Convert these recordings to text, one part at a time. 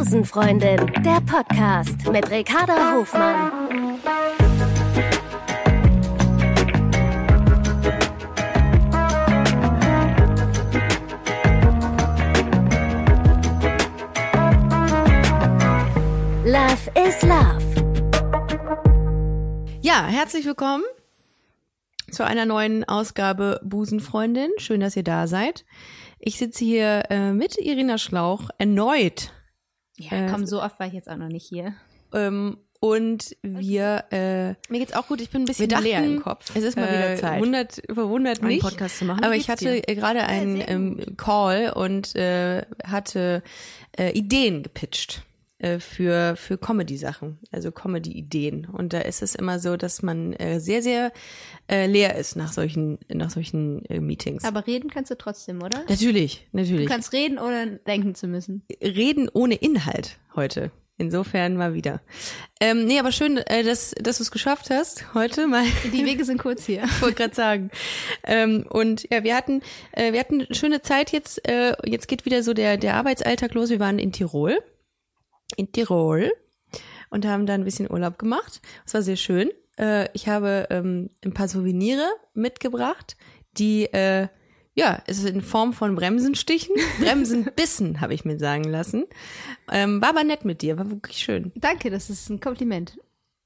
Busenfreundin, der Podcast mit Ricarda Hofmann. Love is Love. Ja, herzlich willkommen zu einer neuen Ausgabe Busenfreundin. Schön, dass ihr da seid. Ich sitze hier äh, mit Irina Schlauch erneut. Ja, Äh, komm, so oft war ich jetzt auch noch nicht hier. Ähm, und wir, äh, Mir geht's auch gut, ich bin ein bisschen dachten, leer im Kopf. es ist mal wieder Zeit. Wundert, verwundert einen mich. Podcast zu machen. Aber ich hatte dir? äh, gerade einen ähm, Call und äh, hatte äh, Ideen gepitcht äh, für für Comedy-Sachen, also Comedy-Ideen. Und da ist es immer so, dass man äh, sehr sehr äh, leer ist nach solchen nach solchen äh, Meetings. Aber reden kannst du trotzdem, oder? natürlich, Du natürlich. kannst reden, ohne denken zu müssen. Reden ohne Inhalt heute. Insofern mal wieder. Ähm, nee, aber schön, äh, dass, dass du es geschafft hast, heute mal Die Wege sind kurz hier. Ich wollte gerade sagen. Ähm, und ja, wir hatten, äh, wir hatten eine schöne Zeit jetzt. Äh, jetzt geht wieder so der, der Arbeitsalltag los. Wir waren in Tirol. In Tirol. Und haben da ein bisschen Urlaub gemacht. Es war sehr schön. Äh, ich habe ähm, ein paar Souvenire mitgebracht, die, äh, ja, es ist in Form von Bremsenstichen, Bremsenbissen, habe ich mir sagen lassen. Ähm, war aber nett mit dir, war wirklich schön. Danke, das ist ein Kompliment.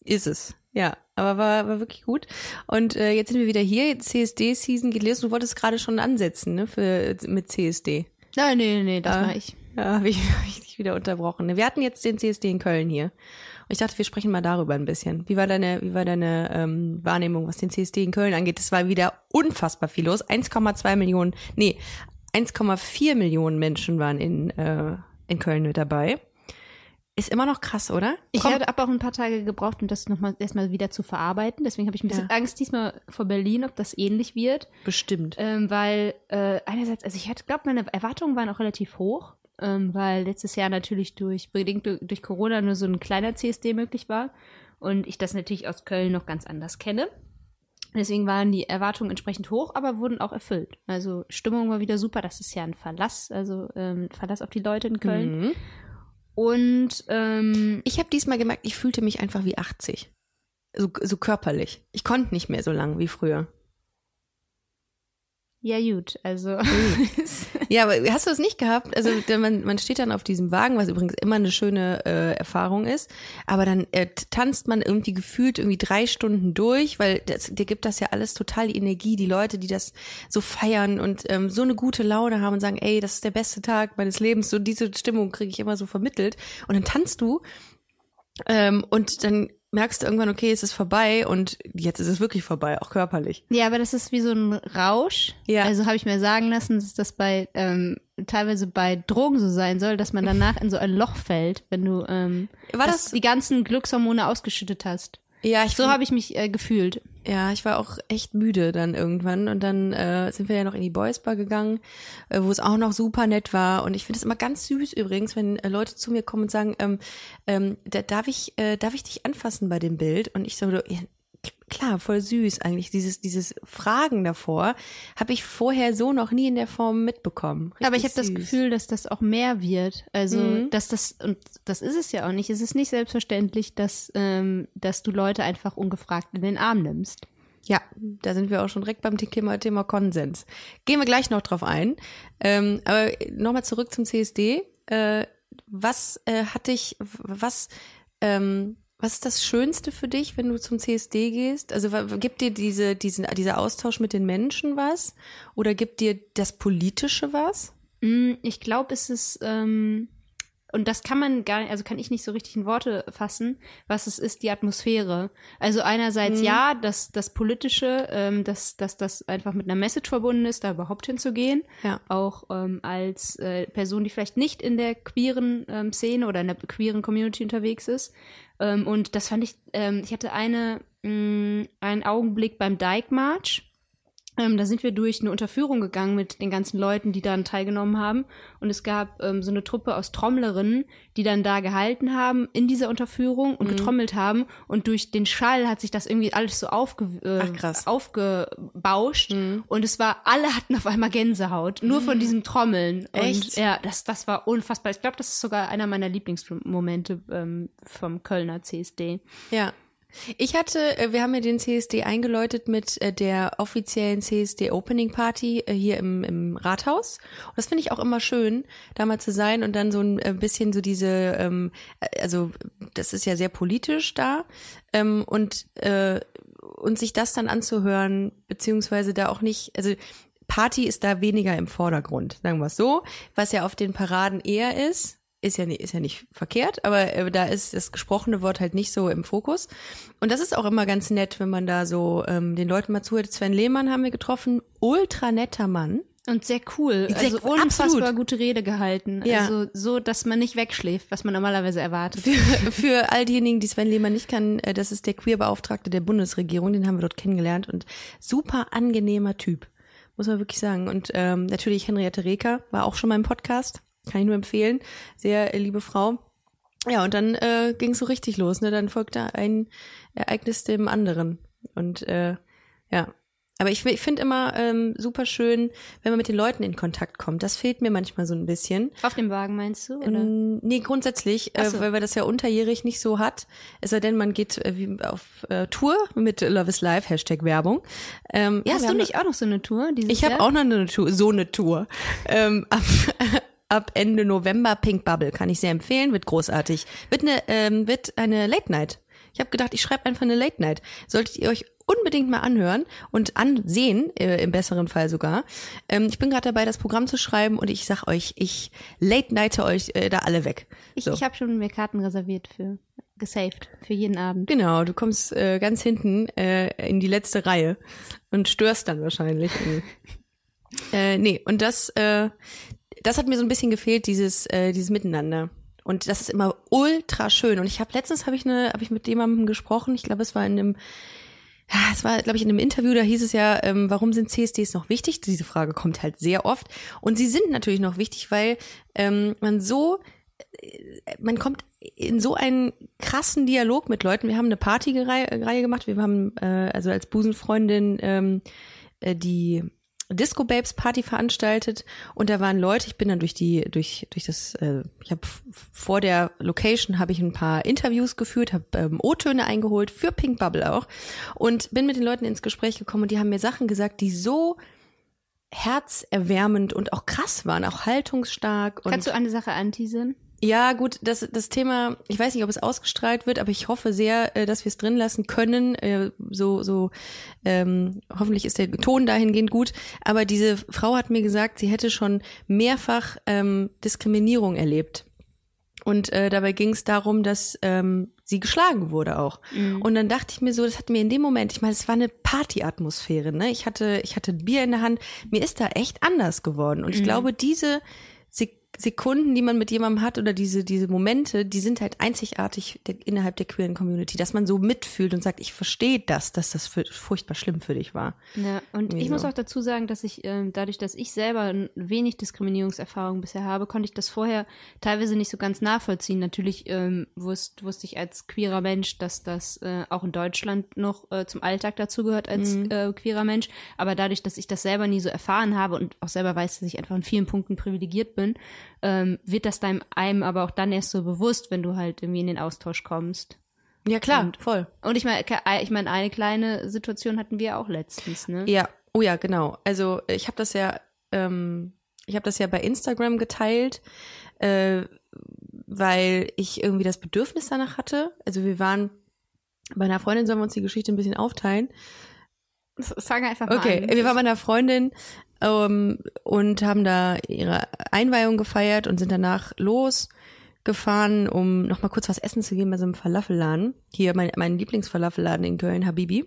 Ist es. Ja, aber war, war wirklich gut. Und äh, jetzt sind wir wieder hier. CSD-Season geht los. Du wolltest gerade schon ansetzen, ne, für, mit CSD. Nein, nee, nee, das Ah. mache ich. Ja, habe ich, hab ich dich wieder unterbrochen. Wir hatten jetzt den CSD in Köln hier. Und ich dachte, wir sprechen mal darüber ein bisschen. Wie war deine, wie war deine ähm, Wahrnehmung, was den CSD in Köln angeht? Es war wieder unfassbar viel los. 1,2 Millionen, nee, 1,4 Millionen Menschen waren in, äh, in Köln mit dabei. Ist immer noch krass, oder? Ich habe auch ein paar Tage gebraucht, um das nochmal erstmal wieder zu verarbeiten. Deswegen habe ich ein bisschen Angst diesmal vor Berlin, ob das ähnlich wird. bestimmt. Ähm, weil äh, einerseits, also ich glaube, meine Erwartungen waren auch relativ hoch, ähm, weil letztes Jahr natürlich durch, bedingt durch, Corona nur so ein kleiner CSD möglich war und ich das natürlich aus Köln noch ganz anders kenne. Deswegen waren die Erwartungen entsprechend hoch, aber wurden auch erfüllt. Also Stimmung war wieder super. Das ist ja ein Verlass, also ähm, Verlass auf die Leute in Köln. Mhm. Und ähm, Ich habe diesmal gemerkt, ich fühlte mich einfach wie 80. So, so körperlich. Ich konnte nicht mehr so lang wie früher. Ja gut, also. Ja, aber hast du das nicht gehabt? Also man, man steht dann auf diesem Wagen, was übrigens immer eine schöne äh, Erfahrung ist, aber dann äh, tanzt man irgendwie gefühlt irgendwie drei Stunden durch, weil das, dir gibt das ja alles total die Energie, die Leute, die das so feiern und ähm, so eine gute Laune haben und sagen, ey, das ist der beste Tag meines Lebens, so diese Stimmung kriege ich immer so vermittelt. Und dann tanzt du ähm, und dann merkst du irgendwann, okay, es ist vorbei und jetzt ist es wirklich vorbei, auch körperlich. Ja, aber das ist wie so ein Rausch. Ja. Also habe ich mir sagen lassen, dass das bei ähm, teilweise bei Drogen so sein soll, dass man danach in so ein Loch fällt, wenn du ähm, War das die ganzen Glückshormone ausgeschüttet hast. Ja, ich So habe ich mich äh, gefühlt. Ja, ich war auch echt müde dann irgendwann und dann äh, sind wir ja noch in die Boys Bar gegangen, äh, wo es auch noch super nett war und ich finde es immer ganz süß übrigens, wenn äh, Leute zu mir kommen und sagen, ähm, ähm, da, darf ich äh, darf ich dich anfassen bei dem Bild und ich so klar, voll süß eigentlich dieses dieses Fragen davor habe ich vorher so noch nie in der Form mitbekommen. Aber ich habe Richtig das. Gefühl, dass das auch mehr wird. Also, Mhm. dass das, und das ist es ja auch nicht. Es ist nicht selbstverständlich, dass, ähm, dass du Leute einfach ungefragt in den Arm nimmst. Ja, da sind wir auch schon direkt beim Thema, Thema Konsens. Gehen wir gleich noch drauf ein. Ähm, aber nochmal zurück zum CSD. Äh, was äh, hat dich, was, ähm, was ist das Schönste für dich, wenn du zum CSD gehst? Also gibt dir diese, diesen, dieser Austausch mit den Menschen was? Oder gibt dir das Politische was? Mm, Ich glaube, es ist, ähm, und das kann man gar nicht, also kann ich nicht so richtig in Worte fassen, was es ist, die Atmosphäre. Also einerseits Mhm. ja, dass das Politische, ähm, dass, dass das einfach mit einer Message verbunden ist, da überhaupt hinzugehen. Ja. Auch ähm, als äh, Person, die vielleicht nicht in der queeren ähm, Szene oder in der queeren Community unterwegs ist. Ähm, und das fand ich, ähm, ich hatte eine, mh, einen Augenblick beim Dyke March ähm, da sind wir durch eine Unterführung gegangen mit den ganzen Leuten, die daran teilgenommen haben. Und es gab ähm, so eine Truppe aus Trommlerinnen, die dann da gehalten haben in dieser Unterführung und mhm. getrommelt haben. Und durch den Schall hat sich das irgendwie alles so aufge äh, Ach, aufgebauscht. Mhm. Und es war, alle hatten auf einmal Gänsehaut, nur mhm. von diesem Trommeln. Echt? Und ja, das, das war unfassbar. Ich glaube, das ist sogar einer meiner Lieblingsmomente ähm, vom Kölner CSD. Ja. Ich hatte, äh, wir haben ja den CSD eingeläutet mit äh, der offiziellen CSD Opening Party äh, hier im, im Rathaus. Und das finde ich auch immer schön, da mal zu sein und dann so ein bisschen so diese, ähm, also das ist ja sehr politisch da ähm, und und sich das dann anzuhören, beziehungsweise da auch nicht, also Party ist da weniger im Vordergrund, sagen wir es so, was ja auf den Paraden eher ist, ist ja, nicht, ist ja nicht verkehrt, aber äh, da ist das gesprochene Wort halt nicht so im Fokus. Und das ist auch immer ganz nett, wenn man da so ähm, den Leuten mal zuhört. Sven Lehmann haben wir getroffen, ultra netter Mann. Und sehr cool. Sehr, also unfassbar absolut. gute Rede gehalten. Ja. Also so, dass man nicht wegschläft, was man normalerweise erwartet. Für, für all diejenigen, die Sven Lehmann nicht kann, äh, das ist der Queerbeauftragte der Bundesregierung, den haben wir dort kennengelernt und super angenehmer Typ, muss man wirklich sagen. Und ähm, natürlich Henriette Reker war auch schon mal im Podcast. Kann ich nur empfehlen. Sehr äh, liebe Frau. Ja, und dann äh, ging es so richtig los. Ne? Dann folgte ein Ereignis dem anderen. Und äh, ja, aber ich, ich finde immer ähm, super schön, wenn man mit den Leuten in Kontakt kommt. Das fehlt mir manchmal so ein bisschen. Auf dem Wagen meinst du? Oder? Ähm, nee, grundsätzlich, äh, so. weil man das ja unterjährig nicht so hat. Es sei denn, man geht äh, wie auf äh, Tour mit Love is Life, Hashtag Werbung. Ähm, ja, hast du nicht auch noch so eine Tour? Ich habe auch noch eine Tour, so eine Tour. ähm, ab, ab Ende November Pink Bubble. Kann ich sehr empfehlen, wird großartig. Wird eine, ähm, wird eine Late Night. Ich habe gedacht, ich schreibe einfach eine Late Night. Solltet ihr euch unbedingt mal anhören und ansehen, äh, im besseren Fall sogar. Ähm, ich bin gerade dabei, das Programm zu schreiben und ich sag euch, ich late nighte euch äh, da alle weg. Ich, so. ich habe schon mir Karten reserviert für gesaved für jeden Abend. Genau, du kommst äh, ganz hinten äh, in die letzte Reihe und störst dann wahrscheinlich. äh, nee, und das, äh, das hat mir so ein bisschen gefehlt, dieses, äh, dieses Miteinander. Und das ist immer ultra schön. Und ich habe letztens habe ich eine, habe ich mit jemandem gesprochen. Ich glaube, es war in einem, ja, es war, glaube ich, in einem Interview. Da hieß es ja, ähm, warum sind CSDs noch wichtig? Diese Frage kommt halt sehr oft. Und sie sind natürlich noch wichtig, weil ähm, man so, äh, man kommt in so einen krassen Dialog mit Leuten. Wir haben eine Partyreihe gemacht. Wir haben äh, also als Busenfreundin ähm, äh, die Disco Babes Party veranstaltet und da waren Leute, ich bin dann durch die durch durch das äh, ich habe vor der Location habe ich ein paar Interviews geführt, habe ähm, O-Töne eingeholt für Pink Bubble auch und bin mit den Leuten ins Gespräch gekommen und die haben mir Sachen gesagt, die so herzerwärmend und auch krass waren, auch haltungsstark. Kannst du eine Sache anteasern? Ja, gut, das, das Thema, ich weiß nicht, ob es ausgestrahlt wird, aber ich hoffe sehr, äh, dass wir es drin lassen können. Äh, so, so, ähm, hoffentlich ist der Ton dahingehend gut. Aber diese Frau hat mir gesagt, sie hätte schon mehrfach ähm, Diskriminierung erlebt. Und äh, dabei ging es darum, dass ähm, sie geschlagen wurde auch. Mhm. Und dann dachte ich mir so, das hat mir in dem Moment, ich meine, es war eine Partyatmosphäre, ne? Ich hatte, ich hatte Bier in der Hand, mir ist da echt anders geworden. Und ich mhm. glaube, diese Sekunden, die man mit jemandem hat oder diese, diese Momente, die sind halt einzigartig der, innerhalb der queeren Community, dass man so mitfühlt und sagt, ich verstehe das, dass das für, furchtbar schlimm für dich war. Ja, und Irgendwie ich so. muss auch dazu sagen, dass ich, äh, dadurch, dass ich selber wenig Diskriminierungserfahrung bisher habe, konnte ich das vorher teilweise nicht so ganz nachvollziehen. Natürlich ähm, wusste, wusste ich als queerer Mensch, dass das äh, auch in Deutschland noch äh, zum Alltag dazugehört als mhm. äh, queerer Mensch, aber dadurch, dass ich das selber nie so erfahren habe und auch selber weiß, dass ich einfach in vielen Punkten privilegiert bin, ähm, wird das deinem einem aber auch dann erst so bewusst, wenn du halt irgendwie in den Austausch kommst. Ja, klar, und, voll. Und ich meine, ich meine, eine kleine Situation hatten wir auch letztens, ne? Ja, oh ja, genau. Also ich habe das ja, ähm, ich habe das ja bei Instagram geteilt, äh, weil ich irgendwie das Bedürfnis danach hatte. Also wir waren bei einer Freundin, sollen wir uns die Geschichte ein bisschen aufteilen? Fang einfach mal okay. an. Wir waren bei einer Freundin ähm, und haben da ihre Einweihung gefeiert und sind danach losgefahren, um noch mal kurz was essen zu gehen bei so einem Falafelladen. Hier mein, mein Lieblingsfalafelladen in Köln, Habibi.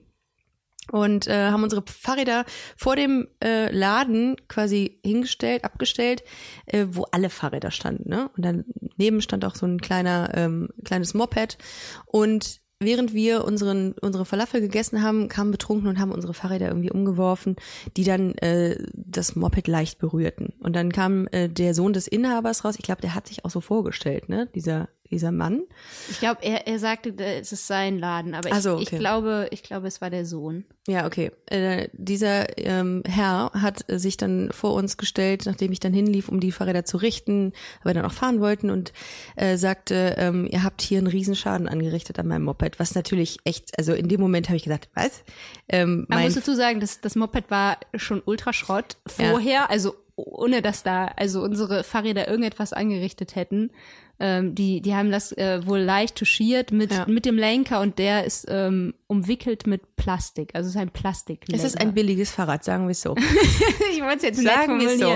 Und äh, haben unsere Fahrräder vor dem äh, Laden quasi hingestellt, abgestellt, äh, wo alle Fahrräder standen. Ne? Und daneben stand auch so ein kleiner, ähm, kleines Moped. Und während wir unseren, unsere Falafel gegessen haben, kamen betrunken und haben unsere Fahrräder irgendwie umgeworfen, die dann äh, das Moped leicht berührten. Und dann kam äh, der Sohn des Inhabers raus. Ich glaube, der hat sich auch so vorgestellt, ne? Dieser dieser Mann. Ich glaube, er, er sagte, es ist sein Laden, aber ich, so, okay. ich glaube, ich glaube, es war der Sohn. Ja, okay. Äh, dieser ähm, Herr hat sich dann vor uns gestellt, nachdem ich dann hinlief, um die Fahrräder zu richten, weil wir dann auch fahren wollten und äh, sagte, ähm, ihr habt hier einen Riesenschaden angerichtet an meinem Moped, was natürlich echt, also in dem Moment habe ich gedacht, was? Ähm, Man muss dazu sagen, dass das Moped war schon Ultraschrott vorher, ja. also ohne dass da also unsere Fahrräder irgendetwas angerichtet hätten. Ähm, die, die haben das äh, wohl leicht touchiert mit, ja. mit dem Lenker und der ist ähm, umwickelt mit Plastik. Also es ist ein Plastik. Es ist ein billiges Fahrrad, sagen wir es so. ich wollte es jetzt sagen wir so.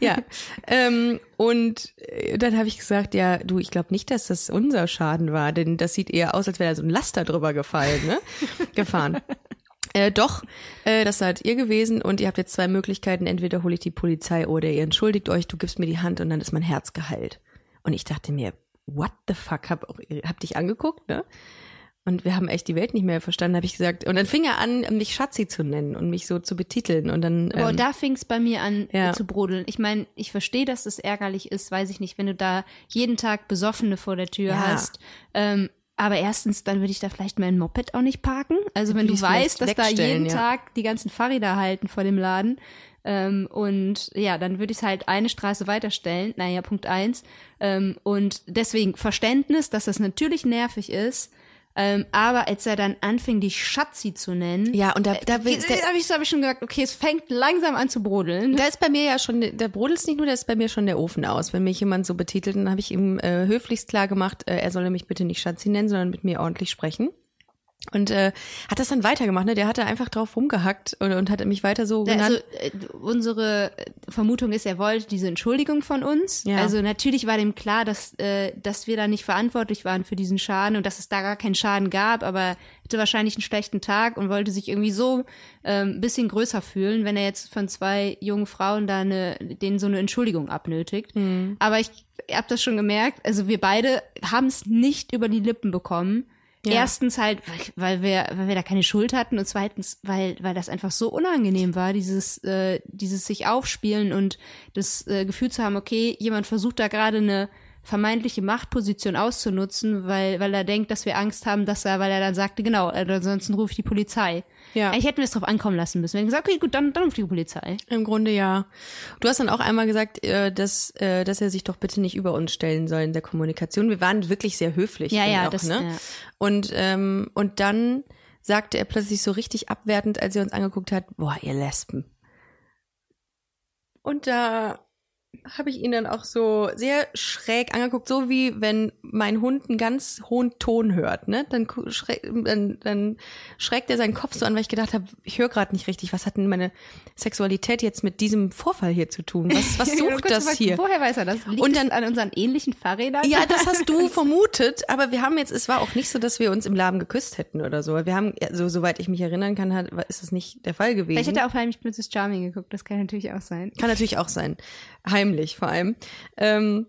Ja. ähm, und äh, dann habe ich gesagt, ja, du, ich glaube nicht, dass das unser Schaden war, denn das sieht eher aus, als wäre da so ein Laster drüber gefallen, ne? Gefahren. Äh, doch, äh, das seid ihr gewesen und ihr habt jetzt zwei Möglichkeiten. Entweder hole ich die Polizei oder ihr entschuldigt euch, du gibst mir die Hand und dann ist mein Herz geheilt. Und ich dachte mir, what the fuck, hab, auch, hab dich angeguckt, ne? Und wir haben echt die Welt nicht mehr verstanden, habe ich gesagt. Und dann fing er an, mich Schatzi zu nennen und mich so zu betiteln. Und dann. Ähm, oh, da fing es bei mir an ja. zu brodeln. Ich meine, ich verstehe, dass das ärgerlich ist, weiß ich nicht, wenn du da jeden Tag Besoffene vor der Tür ja. hast. Ähm, aber erstens, dann würde ich da vielleicht mein Moped auch nicht parken. Also wenn du weißt, dass da jeden ja. Tag die ganzen Fahrräder halten vor dem Laden. Ähm, und ja, dann würde ich es halt eine Straße weiterstellen. Naja, Punkt eins. Ähm, und deswegen Verständnis, dass das natürlich nervig ist. Ähm, aber als er dann anfing, die Schatzi zu nennen, ja, und da, da, äh, da, da habe ich, hab ich schon gesagt, okay, es fängt langsam an zu brodeln. Da ist bei mir ja schon, der brodelt nicht nur, da ist bei mir schon der Ofen aus. Wenn mich jemand so betitelt, dann habe ich ihm äh, höflichst klar gemacht, äh, er solle mich bitte nicht Schatzi nennen, sondern mit mir ordentlich sprechen. Und äh, hat das dann weitergemacht, ne? Der hatte einfach drauf rumgehackt und, und hat mich weiter so genannt. Also, äh, unsere Vermutung ist, er wollte diese Entschuldigung von uns. Ja. Also natürlich war dem klar, dass, äh, dass wir da nicht verantwortlich waren für diesen Schaden und dass es da gar keinen Schaden gab, aber hatte wahrscheinlich einen schlechten Tag und wollte sich irgendwie so ähm, bisschen größer fühlen, wenn er jetzt von zwei jungen Frauen da eine, denen so eine Entschuldigung abnötigt. Mhm. Aber ich habe das schon gemerkt, also wir beide haben es nicht über die Lippen bekommen ja. Erstens halt, weil, wir, weil wir da keine Schuld hatten und zweitens, weil, weil das einfach so unangenehm war, dieses, äh, dieses sich aufspielen und das äh, Gefühl zu haben, okay, jemand versucht da gerade eine vermeintliche Machtposition auszunutzen, weil, weil er denkt, dass wir Angst haben, dass er, weil er dann sagte, genau, ansonsten rufe ich die Polizei. Ja. Eigentlich hätten wir es drauf ankommen lassen müssen. Wir hätten gesagt, okay, gut, dann, dann ich die Polizei. Im Grunde ja. Du hast dann auch einmal gesagt, äh, dass, äh, dass er sich doch bitte nicht über uns stellen soll in der Kommunikation. Wir waren wirklich sehr höflich. Ja, ja, auch, das, ne? ja. Und, ähm, und dann sagte er plötzlich so richtig abwertend, als er uns angeguckt hat, boah, ihr Lesben. Und da habe ich ihn dann auch so sehr schräg angeguckt, so wie wenn mein Hund einen ganz hohen Ton hört, ne? Dann, schräg, dann, dann schrägt er seinen Kopf so an, weil ich gedacht habe, ich höre gerade nicht richtig. Was hat denn meine Sexualität jetzt mit diesem Vorfall hier zu tun? Was, was sucht das hier? Woher weiß er das? Liegt Und dann an unseren ähnlichen Fahrrädern? Ja, das hast du vermutet, aber wir haben jetzt, es war auch nicht so, dass wir uns im Laden geküsst hätten oder so. Wir haben, also soweit ich mich erinnern kann, hat, ist das nicht der Fall gewesen. Vielleicht hätte er auch heimlich Princess Charming geguckt, das kann natürlich auch sein. Kann natürlich auch sein heimlich vor allem. Ähm,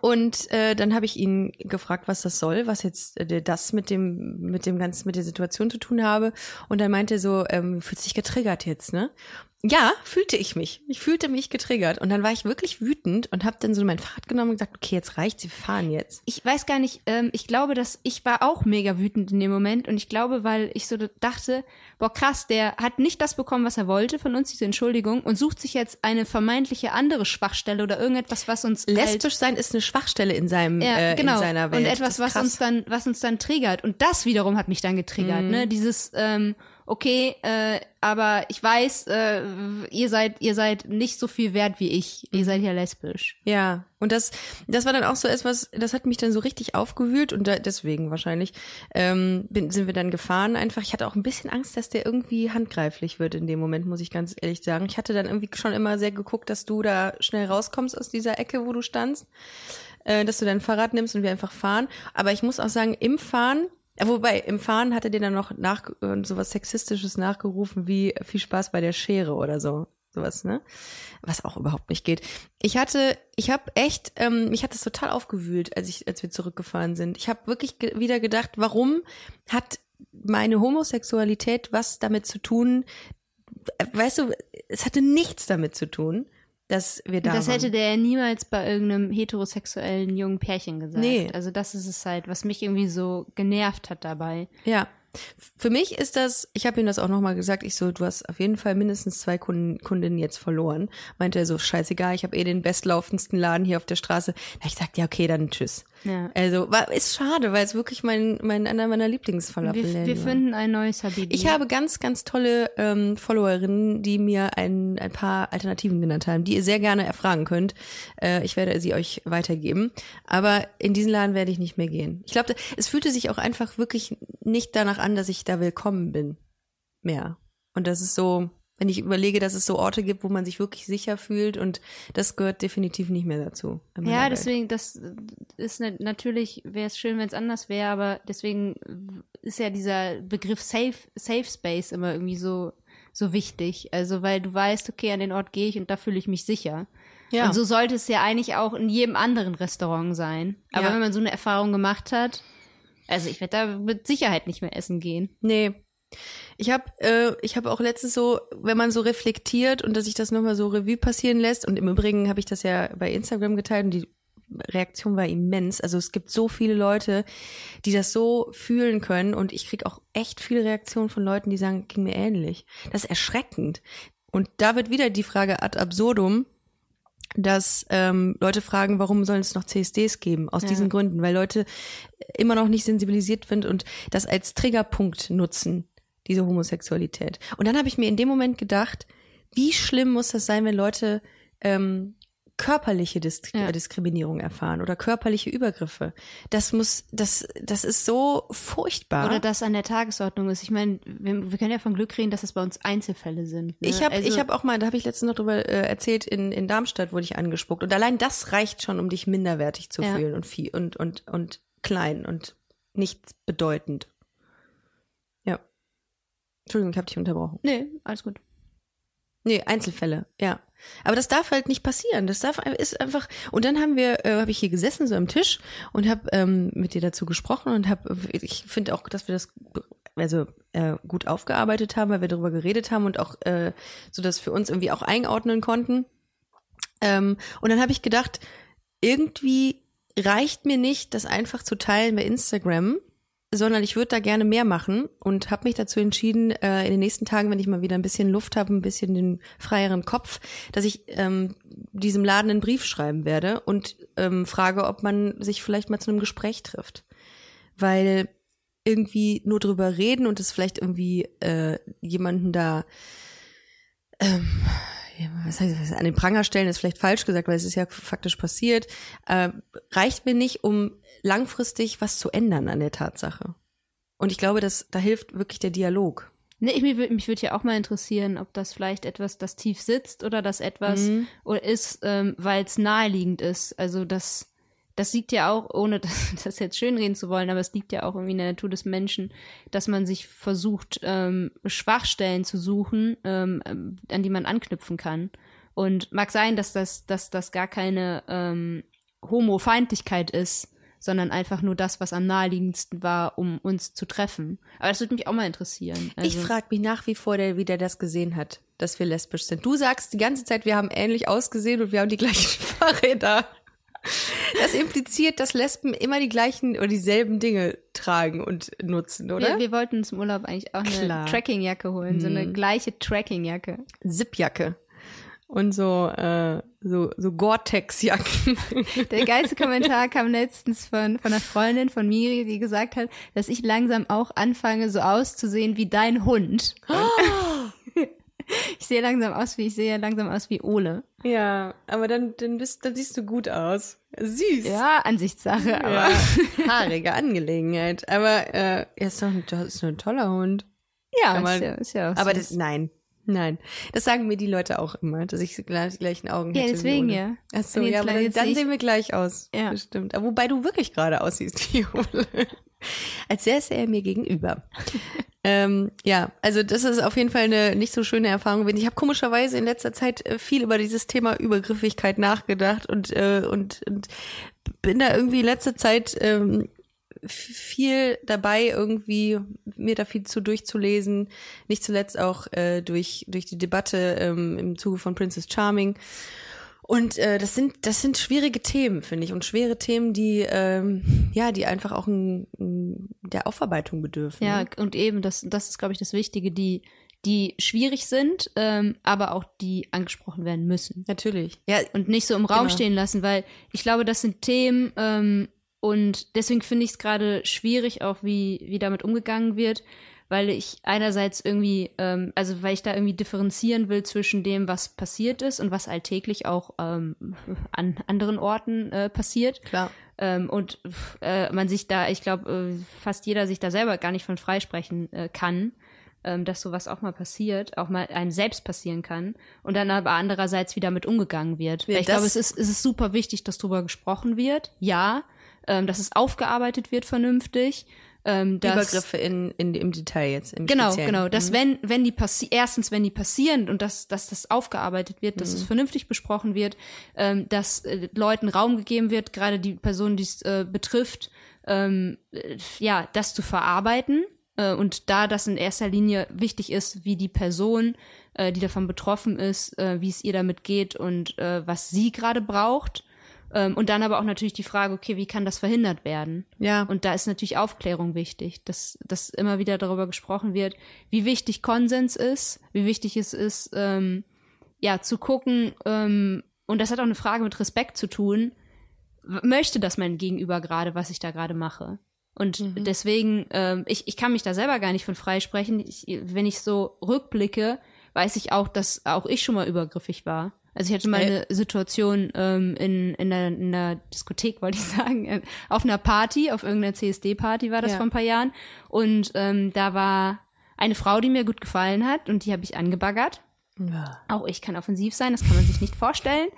und äh, dann habe ich ihn gefragt, was das soll, was jetzt äh, das mit dem mit dem ganzen mit der Situation zu tun habe. Und dann meinte er so, ähm, fühlt sich getriggert jetzt, ne? Ja, fühlte ich mich. Ich fühlte mich getriggert. Und dann war ich wirklich wütend und habe dann so mein Fahrrad genommen und gesagt, okay, jetzt reicht, wir fahren jetzt. Ich weiß gar nicht, ähm, ich glaube, dass ich war auch mega wütend in dem Moment. Und ich glaube, weil ich so dachte, boah krass, der hat nicht das bekommen, was er wollte von uns, diese Entschuldigung, und sucht sich jetzt eine vermeintliche andere Schwachstelle oder irgendetwas, was uns Lesbisch sein ist eine Schwachstelle in seinem ja, äh, genau. in seiner Welt. Und etwas, was uns dann, was uns dann triggert. Und das wiederum hat mich dann getriggert, mhm. ne? Dieses ähm, okay, äh, aber ich weiß, äh, ihr seid, ihr seid nicht so viel wert wie ich. Ihr seid ja lesbisch. Ja, und das, das war dann auch so etwas, das hat mich dann so richtig aufgewühlt und da, deswegen wahrscheinlich ähm, bin, sind wir dann gefahren einfach. Ich hatte auch ein bisschen Angst, dass der irgendwie handgreiflich wird in dem Moment, muss ich ganz ehrlich sagen. Ich hatte dann irgendwie schon immer sehr geguckt, dass du da schnell rauskommst aus dieser Ecke, wo du standst, äh, dass du dein Fahrrad nimmst und wir einfach fahren. Aber ich muss auch sagen, im Fahren wobei, im Fahren hat er dir dann noch nach, äh, so was Sexistisches nachgerufen wie viel Spaß bei der Schere oder so. sowas, ne? Was auch überhaupt nicht geht. Ich hatte, ich habe echt, ähm, mich hat das total aufgewühlt, als ich, als wir zurückgefahren sind. Ich habe wirklich ge wieder gedacht, warum hat meine Homosexualität was damit zu tun? Weißt du, es hatte nichts damit zu tun, dass wir da das waren. hätte der ja niemals bei irgendeinem heterosexuellen jungen Pärchen gesagt. Nee. Also das ist es halt, was mich irgendwie so genervt hat dabei. Ja. Für mich ist das, ich habe ihm das auch nochmal gesagt, ich so, du hast auf jeden Fall mindestens zwei Kunden, Kundinnen jetzt verloren. Meinte er so, scheißegal, ich habe eh den bestlaufendsten Laden hier auf der Straße. Da hab ich gesagt, ja, okay, dann tschüss. Ja. Also, war, ist schade, weil es wirklich mein, mein, einer meiner Lieblingsfalafelläden Wir, wir war. finden ein neues Habibi. Ich habe ganz, ganz tolle ähm, Followerinnen, die mir ein, ein paar Alternativen genannt haben, die ihr sehr gerne erfragen könnt. Äh, ich werde sie euch weitergeben. Aber in diesen Laden werde ich nicht mehr gehen. Ich glaube, es fühlte sich auch einfach wirklich nicht danach an, dass ich da willkommen bin. Mehr. Und das ist so, wenn ich überlege, dass es so Orte gibt, wo man sich wirklich sicher fühlt und das gehört definitiv nicht mehr dazu. Ja, Welt. deswegen, das ist ne, natürlich, wäre es schön, wenn es anders wäre, aber deswegen ist ja dieser Begriff Safe, Safe Space immer irgendwie so, so wichtig. Also, weil du weißt, okay, an den Ort gehe ich und da fühle ich mich sicher. Ja. Und so sollte es ja eigentlich auch in jedem anderen Restaurant sein. Aber Ja. wenn man so eine Erfahrung gemacht hat, also ich werde da mit Sicherheit nicht mehr essen gehen. Nee. Ich habe äh, ich habe auch letztens so, wenn man so reflektiert und dass sich das nochmal so Revue passieren lässt und im Übrigen habe ich das ja bei Instagram geteilt und die Reaktion war immens. Also es gibt so viele Leute, die das so fühlen können und ich krieg auch echt viele Reaktionen von Leuten, die sagen, ging mir ähnlich. Das ist erschreckend. Und da wird wieder die Frage ad absurdum, dass ähm, Leute fragen, warum sollen es noch CSDs geben? Aus Ja. diesen Gründen, weil Leute immer noch nicht sensibilisiert sind und das als Triggerpunkt nutzen, diese Homosexualität. Und dann habe ich mir in dem Moment gedacht, wie schlimm muss das sein, wenn Leute ähm, körperliche Dis Ja. Diskriminierung erfahren oder körperliche Übergriffe. Das muss, das, das ist so furchtbar. Oder das an der Tagesordnung ist. Ich meine, wir, wir können ja von Glück reden, dass das bei uns Einzelfälle sind. Ne? Ich habe also, ich hab auch mal, da habe ich letztens noch drüber äh, erzählt, in, in Darmstadt wurde ich angespuckt. Und allein das reicht schon, um dich minderwertig zu Ja. fühlen und, viel, und, und, und klein und nicht bedeutend. Ja. Entschuldigung, ich habe dich unterbrochen. Nee, alles gut. Nee, Einzelfälle, ja. Aber das darf halt nicht passieren. Das darf ist einfach. Und dann haben wir, äh, habe ich hier gesessen so am Tisch und habe ähm, mit dir dazu gesprochen und habe, ich finde auch, dass wir das also äh, gut aufgearbeitet haben, weil wir darüber geredet haben und auch äh, so das für uns irgendwie auch einordnen konnten. Ähm, und dann habe ich gedacht, irgendwie reicht mir nicht, das einfach zu teilen bei Instagram, sondern ich würde da gerne mehr machen und habe mich dazu entschieden, äh, in den nächsten Tagen, wenn ich mal wieder ein bisschen Luft habe, ein bisschen den freieren Kopf, dass ich ähm, diesem Laden einen Brief schreiben werde und ähm, frage, ob man sich vielleicht mal zu einem Gespräch trifft. Weil irgendwie nur drüber reden und es vielleicht irgendwie äh, jemanden da ähm, was heißt das, an den Pranger stellen ist vielleicht falsch gesagt, weil es ist ja faktisch passiert, äh, reicht mir nicht, um langfristig was zu ändern an der Tatsache. Und ich glaube, dass da hilft wirklich der Dialog. Nee, ich, mich, mich würde ja auch mal interessieren, ob das vielleicht etwas, das tief sitzt oder das etwas Mhm. oder ist, ähm, weil es naheliegend ist. Also das, das liegt ja auch, ohne das, das jetzt schönreden zu wollen, aber es liegt ja auch irgendwie in der Natur des Menschen, dass man sich versucht, ähm, Schwachstellen zu suchen, ähm, an die man anknüpfen kann. Und mag sein, dass das, dass das gar keine ähm, Homofeindlichkeit ist, sondern einfach nur das, was am naheliegendsten war, um uns zu treffen. Aber das würde mich auch mal interessieren. ich Also- frage mich nach wie vor, der, wie der das gesehen hat, dass wir lesbisch sind. Du sagst die ganze Zeit, wir haben ähnlich ausgesehen und wir haben die gleichen Fahrräder. Das impliziert, dass Lesben immer die gleichen oder dieselben Dinge tragen und nutzen, oder? Wir, wir wollten uns im Urlaub eigentlich auch eine Klar. Trackingjacke holen, so eine Mhm. gleiche Trackingjacke. Zipjacke und so äh, so so Gore-Tex-Jacken. Der geilste Kommentar kam letztens von, von einer Freundin von Miri, die gesagt hat, dass ich langsam auch anfange, so auszusehen wie dein Hund. ich sehe langsam aus wie, ich sehe langsam aus wie Ole. ja, aber dann dann bist dann siehst du gut aus. Süß. Ja, Ansichtssache, aber. Ja. Haarige Angelegenheit. Aber äh, er ist doch ein, ist ein toller Hund. Ja, ist ja, ist ja auch Aber süß. das, nein, Nein, das sagen mir die Leute auch immer, dass ich gleich, die gleichen Augen hätte. Ja, deswegen ja. Ach so, ja, aber dann, dann sehen wir gleich aus. Ja. Bestimmt. Aber wobei du wirklich gerade aussiehst wie Ole. Als säße er mir gegenüber. ähm, ja, also das ist auf jeden Fall eine nicht so schöne Erfahrung gewesen. Ich habe komischerweise in letzter Zeit äh, viel über dieses Thema Übergriffigkeit nachgedacht und, äh, und, und bin da irgendwie in letzter Zeit ähm, viel dabei, irgendwie mir da viel zu durchzulesen. Nicht zuletzt auch äh, durch, durch die Debatte ähm, im Zuge von Princess Charming. Und äh, das sind das sind schwierige Themen, finde ich, und schwere Themen, die ähm, ja, die einfach auch ein, ein, der Aufarbeitung bedürfen. Ja, ne? und eben, das, das ist, glaube ich, das Wichtige, die, die schwierig sind, ähm, aber auch die angesprochen werden müssen. natürlich. Ja, Und nicht so im Raum Genau. stehen lassen, weil ich glaube, das sind Themen ähm, und deswegen finde ich es gerade schwierig, auch wie, wie damit umgegangen wird, weil ich einerseits irgendwie, ähm, also weil ich da irgendwie differenzieren will zwischen dem, was passiert ist und was alltäglich auch ähm, an anderen Orten äh, passiert. klar. Ähm, und äh, man sich da, ich glaube, äh, fast jeder sich da selber gar nicht von freisprechen äh, kann, ähm, dass sowas auch mal passiert, auch mal einem selbst passieren kann und dann aber andererseits wieder mit umgegangen wird. Ja, ich glaube, es ist, es ist super wichtig, dass drüber gesprochen wird, ja, ähm, dass es aufgearbeitet wird vernünftig. Ähm, dass, Übergriffe in, in, im Detail jetzt. Im Genau, Speziellen. genau. Dass Mhm. wenn, wenn die passi erstens, wenn die passieren und dass, dass das aufgearbeitet wird, dass es Mhm. vernünftig besprochen wird, ähm, dass äh, Leuten Raum gegeben wird, gerade die Person, die es äh, betrifft, ähm, äh, ja, das zu verarbeiten. Äh, und da das in erster Linie wichtig ist, wie die Person, äh, die davon betroffen ist, wie es ihr damit geht und was sie gerade braucht. Ähm, und dann aber auch natürlich die Frage, okay, wie kann das verhindert werden? Ja. Und da ist natürlich Aufklärung wichtig, dass, dass immer wieder darüber gesprochen wird, wie wichtig Konsens ist, wie wichtig es ist, ähm, ja, zu gucken, ähm, und das hat auch eine Frage mit Respekt zu tun, möchte das mein Gegenüber gerade, was ich da gerade mache? Und Mhm. deswegen, ähm, ich, ich kann mich da selber gar nicht von freisprechen. Ich, wenn ich so rückblicke, weiß ich auch, dass auch ich schon mal übergriffig war. Also ich hatte mal eine Situation ähm, in, in, einer, in einer Diskothek, wollte ich sagen, äh, auf einer Party, auf irgendeiner CSD-Party war das Ja. vor ein paar Jahren. Und ähm, da war eine Frau, die mir gut gefallen hat und die habe ich angebaggert. ja. Auch ich kann offensiv sein, das kann man sich nicht vorstellen.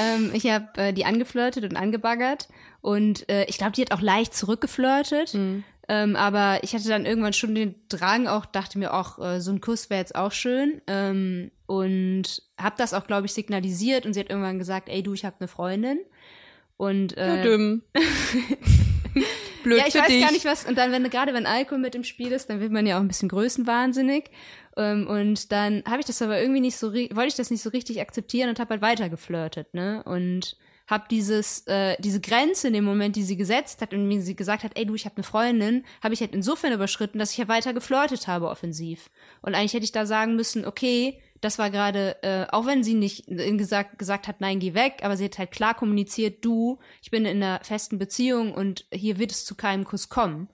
Ähm, ich habe äh, die angeflirtet und angebaggert und äh, ich glaube, die hat auch leicht zurückgeflirtet. Ähm, aber ich hatte dann irgendwann schon den Drang, auch dachte mir, auch äh, so ein Kuss wäre jetzt auch schön. Ähm, und habe das auch, glaube ich, signalisiert und sie hat irgendwann gesagt, ey du, ich habe eine Freundin. Und äh. Blöd ja, ich weiß dich. gar nicht was. Und dann, wenn gerade wenn Alkohol mit im Spiel ist, dann wird man ja auch ein bisschen größenwahnsinnig. Ähm, und dann habe ich das aber irgendwie nicht so, wollte ich das nicht so richtig akzeptieren und habe halt weiter geflirtet, ne? Und habe dieses, äh, diese Grenze in dem Moment, die sie gesetzt hat und wie sie gesagt hat, ey du, ich habe eine Freundin, habe ich halt insofern überschritten, dass ich ja weiter geflirtet habe offensiv. Und eigentlich hätte ich da sagen müssen, okay, das war gerade, äh, auch wenn sie nicht äh, gesagt, gesagt hat, nein, geh weg, aber sie hat halt klar kommuniziert, du, ich bin in einer festen Beziehung und hier wird es zu keinem Kuss kommen.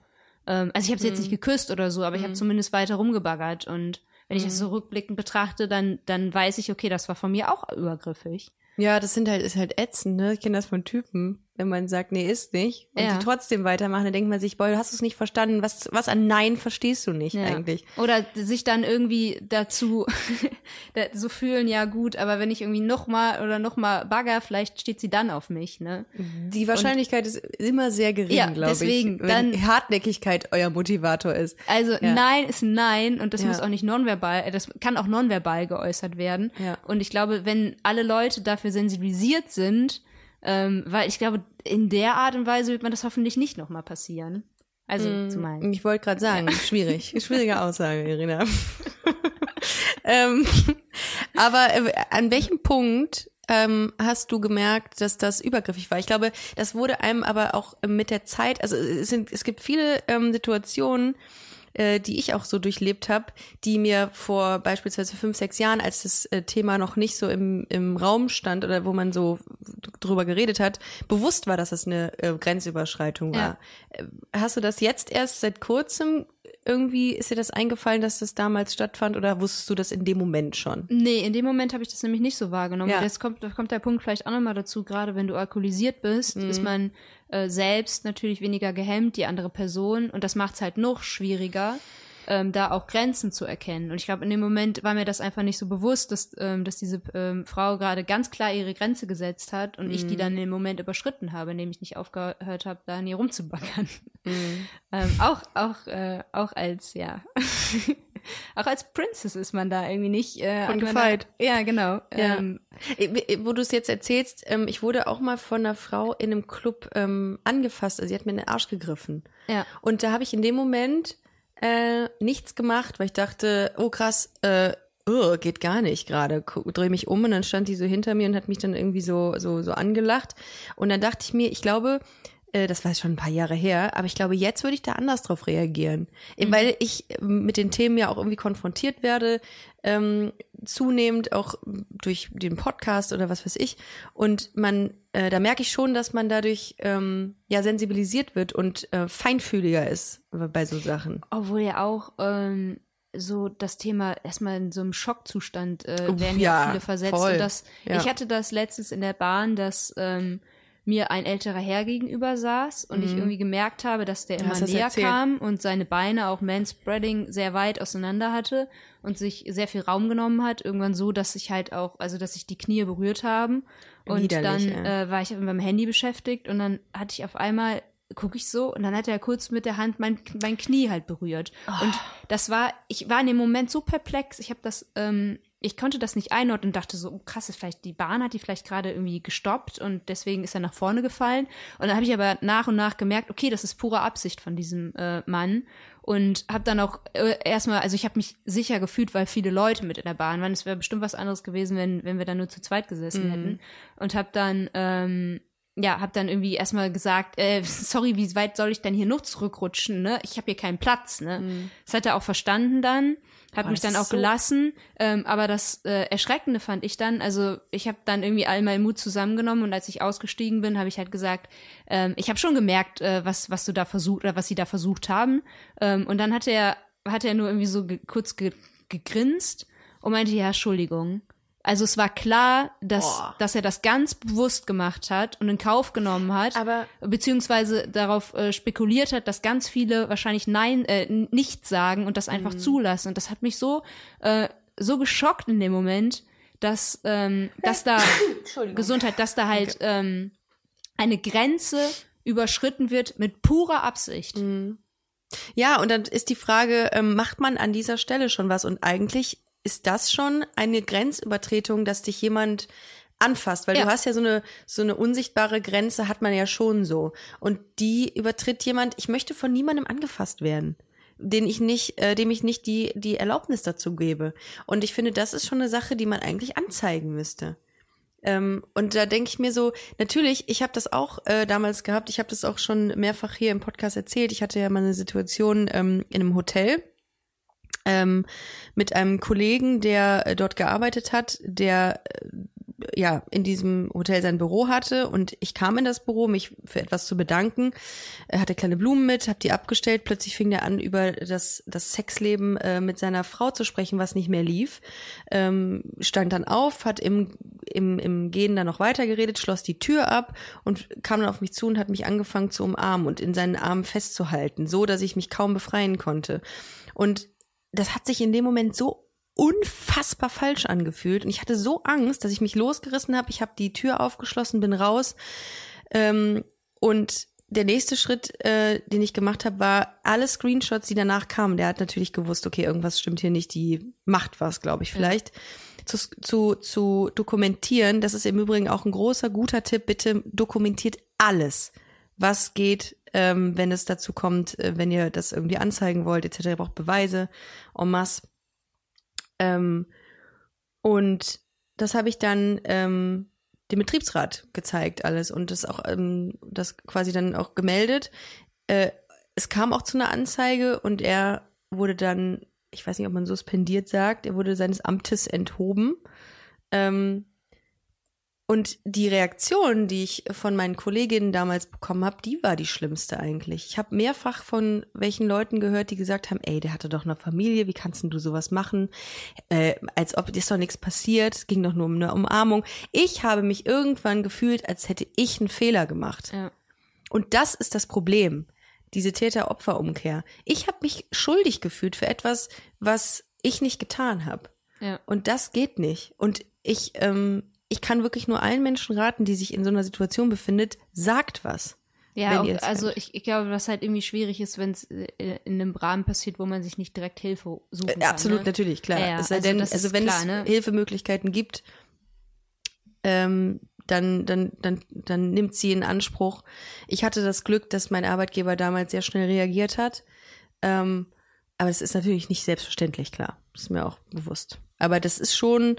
Ähm, also ich habe sie jetzt nicht geküsst oder so, aber ich habe zumindest weiter rumgebaggert und wenn ich das so rückblickend betrachte, dann, dann weiß ich, okay, das war von mir auch übergriffig. Ja, das sind halt, ist halt ätzend, ne? Ich kenne das von Typen. Wenn man sagt, nee, ist nicht, und Ja. die trotzdem weitermachen, dann denkt man sich, boah, du hast es nicht verstanden. Was, was an Nein verstehst du nicht Ja. eigentlich? Oder sich dann irgendwie dazu da- so fühlen, ja gut, aber wenn ich irgendwie noch mal oder noch mal bagger, vielleicht steht sie dann auf mich, ne? Die Wahrscheinlichkeit ist immer sehr gering, Ja, glaube ich. deswegen, Wenn dann- Hartnäckigkeit euer Motivator ist. Also Ja. Nein ist Nein und das muss auch nicht nonverbal, äh, das kann auch nonverbal geäußert werden. Ja. Und ich glaube, wenn alle Leute dafür sensibilisiert sind, ähm, weil ich glaube, in der Art und Weise wird man das hoffentlich nicht nochmal passieren. Also Mm. zu meinen. Ich wollte gerade sagen, schwierig. Schwierige Aussage, Irina. ähm, aber äh, an welchem Punkt ähm, hast du gemerkt, dass das übergriffig war? Ich glaube, das wurde einem aber auch mit der Zeit, also es, sind, es gibt viele ähm, Situationen, äh, die ich auch so durchlebt habe, die mir vor beispielsweise fünf, sechs Jahren, als das äh, Thema noch nicht so im, im Raum stand oder wo man so drüber geredet hat, bewusst war, dass das eine äh, Grenzüberschreitung war. Ja. Äh, Hast du das jetzt erst seit kurzem irgendwie, ist dir das eingefallen, dass das damals stattfand oder wusstest du das in dem Moment schon? Nee, in dem Moment habe ich das nämlich nicht so wahrgenommen. Ja. Das kommt, da kommt der Punkt vielleicht auch nochmal dazu, gerade wenn du alkoholisiert bist, Mhm. ist man äh, selbst natürlich weniger gehemmt, die andere Person. Und das macht es halt noch schwieriger. ähm, da auch Grenzen zu erkennen. Und ich glaube, in dem Moment war mir das einfach nicht so bewusst, dass, ähm, dass diese ähm, Frau gerade ganz klar ihre Grenze gesetzt hat und mhm. ich die mhm. dann im Moment überschritten habe, indem ich nicht aufgehört habe, da an ihr rumzubackern. Mhm. ähm, auch, auch, äh, auch als, ja. auch als Princess ist man da irgendwie nicht. Äh, Von gefeit. Ja, genau. Ja. Ähm, Wo du es jetzt erzählst, ähm, ich wurde auch mal von einer Frau in einem Club ähm, angefasst. Also sie hat mir in den Arsch gegriffen. Ja. Und da habe ich in dem Moment äh, nichts gemacht, weil ich dachte, oh krass, äh, oh, geht gar nicht gerade. Drehe mich um und dann stand die so hinter mir und hat mich dann irgendwie so so so angelacht. Und dann dachte ich mir, ich glaube, äh, das war schon ein paar Jahre her, aber ich glaube, jetzt würde ich da anders drauf reagieren. Mhm. Weil ich mit den Themen ja auch irgendwie konfrontiert werde, ähm, zunehmend auch durch den Podcast oder was weiß ich. Und man, äh, da merke ich schon, dass man dadurch ähm, ja sensibilisiert wird und äh, feinfühliger ist bei so Sachen. Obwohl ja auch ähm, so das Thema erstmal in so einem Schockzustand äh, werden ja, ja viele versetzt. Voll. Und das, ja. ich hatte das letztens in der Bahn, dass ähm, mir ein älterer Herr gegenüber saß und mhm. ich irgendwie gemerkt habe, dass der immer näher erzählt. kam und seine Beine auch manspreading sehr weit auseinander hatte und sich sehr viel Raum genommen hat. Irgendwann so, dass ich halt auch, also dass sich die Knie berührt haben. Und Widerlich, dann ja. äh, war ich mit meinem Handy beschäftigt und dann hatte ich auf einmal gucke ich so und dann hat er kurz mit der Hand mein, mein Knie halt berührt. Oh. Und das war, ich war in dem Moment so perplex. Ich habe das ähm, ich konnte das nicht einordnen und dachte so, oh, krass, ist vielleicht die Bahn hat die vielleicht gerade irgendwie gestoppt und deswegen ist er nach vorne gefallen. Und dann habe ich aber nach und nach gemerkt, okay, das ist pure Absicht von diesem äh, Mann und habe dann auch äh, erstmal, also ich habe mich sicher gefühlt, weil viele Leute mit in der Bahn waren. Es wäre bestimmt was anderes gewesen, wenn wenn wir dann nur zu zweit gesessen mhm. hätten und habe dann ähm, ja, hab dann irgendwie erstmal gesagt, äh, sorry, wie weit soll ich denn hier noch zurückrutschen, ne? Ich habe hier keinen Platz, ne? Mhm. Das hat er auch verstanden dann hat oh, mich dann auch so gelassen. Ähm, aber das äh, Erschreckende fand ich dann, also ich habe dann irgendwie all meinen Mut zusammengenommen und als ich ausgestiegen bin, habe ich halt gesagt, ähm, ich habe schon gemerkt, äh, was was du da versucht oder was sie da versucht haben. Ähm, und dann hat er hat er nur irgendwie so ge kurz ge gegrinst und meinte, ja, Entschuldigung. Also es war klar, dass, oh. dass er das ganz bewusst gemacht hat und in Kauf genommen hat, aber beziehungsweise darauf äh, spekuliert hat, dass ganz viele wahrscheinlich Nein, äh, nicht sagen und das einfach mhm. zulassen. Und das hat mich so, äh, so geschockt in dem Moment, dass, ähm, dass da Gesundheit, dass da halt okay. ähm, eine Grenze überschritten wird mit purer Absicht. Mhm. Ja, und dann ist die Frage, ähm, macht man an dieser Stelle schon was? Und eigentlich ist das schon eine Grenzübertretung, dass dich jemand anfasst, weil ja. du hast ja so eine so eine unsichtbare Grenze hat man ja schon so und die übertritt jemand. Ich möchte von niemandem angefasst werden, den ich nicht, äh, dem ich nicht die die Erlaubnis dazu gebe. Und ich finde, das ist schon eine Sache, die man eigentlich anzeigen müsste. Ähm, und da denke ich mir so, natürlich, ich habe das auch äh, damals gehabt. Ich habe das auch schon mehrfach hier im Podcast erzählt. Ich hatte ja mal eine Situation ähm, in einem Hotel ähm, mit einem Kollegen, der äh, dort gearbeitet hat, der äh, ja in diesem Hotel sein Büro hatte und ich kam in das Büro, mich für etwas zu bedanken. Er hatte kleine Blumen mit, habe die abgestellt. Plötzlich fing er an, über das, das Sexleben äh, mit seiner Frau zu sprechen, was nicht mehr lief. Ähm, stand dann auf, hat im, im, im Gehen dann noch weitergeredet, schloss die Tür ab und kam dann auf mich zu und hat mich angefangen zu umarmen und in seinen Armen festzuhalten, so dass ich mich kaum befreien konnte. Und das hat sich in dem Moment so unfassbar falsch angefühlt und ich hatte so Angst, dass ich mich losgerissen habe. Ich habe die Tür aufgeschlossen, bin raus ähm, und der nächste Schritt, äh, den ich gemacht habe, war alle Screenshots, die danach kamen. Der hat natürlich gewusst, okay, irgendwas stimmt hier nicht, die macht was, glaube ich, vielleicht. Ja. Zu, zu, zu dokumentieren, das ist im Übrigen auch ein großer, guter Tipp. Bitte dokumentiert alles, was geht, ähm, wenn es dazu kommt, äh, wenn ihr das irgendwie anzeigen wollt, etc. Ihr braucht Beweise en masse. Ähm, und das habe ich dann ähm, dem Betriebsrat gezeigt, alles und das auch ähm, das quasi dann auch gemeldet. Äh, es kam auch zu einer Anzeige und er wurde dann, ich weiß nicht, ob man suspendiert sagt, er wurde seines Amtes enthoben. Ähm, und die Reaktion, die ich von meinen Kolleginnen damals bekommen habe, die war die schlimmste eigentlich. Ich habe mehrfach von welchen Leuten gehört, die gesagt haben, ey, der hatte doch eine Familie, wie kannst denn du sowas machen? Äh, als ob ist doch nichts passiert, es ging doch nur um eine Umarmung. Ich habe mich irgendwann gefühlt, als hätte ich einen Fehler gemacht. Ja. Und das ist das Problem. diese Täter-Opfer-Umkehr. Ich habe mich schuldig gefühlt für etwas, was ich nicht getan habe. Ja. Und das geht nicht. Und ich, ähm, ich kann wirklich nur allen Menschen raten, die sich in so einer Situation befindet, sagt was. Ja, auch, also ich, ich glaube, was halt irgendwie schwierig ist, wenn es in einem Rahmen passiert, wo man sich nicht direkt Hilfe suchen Äh, kann. absolut, ne? natürlich, klar. Ja, ja, es sei also denn, also wenn klar, es ne? Hilfemöglichkeiten gibt, ähm, dann, dann, dann, dann nimmt sie in Anspruch. Ich hatte das Glück, dass mein Arbeitgeber damals sehr schnell reagiert hat. Ähm, aber es ist natürlich nicht selbstverständlich, klar. Das ist mir auch bewusst. Aber das ist schon,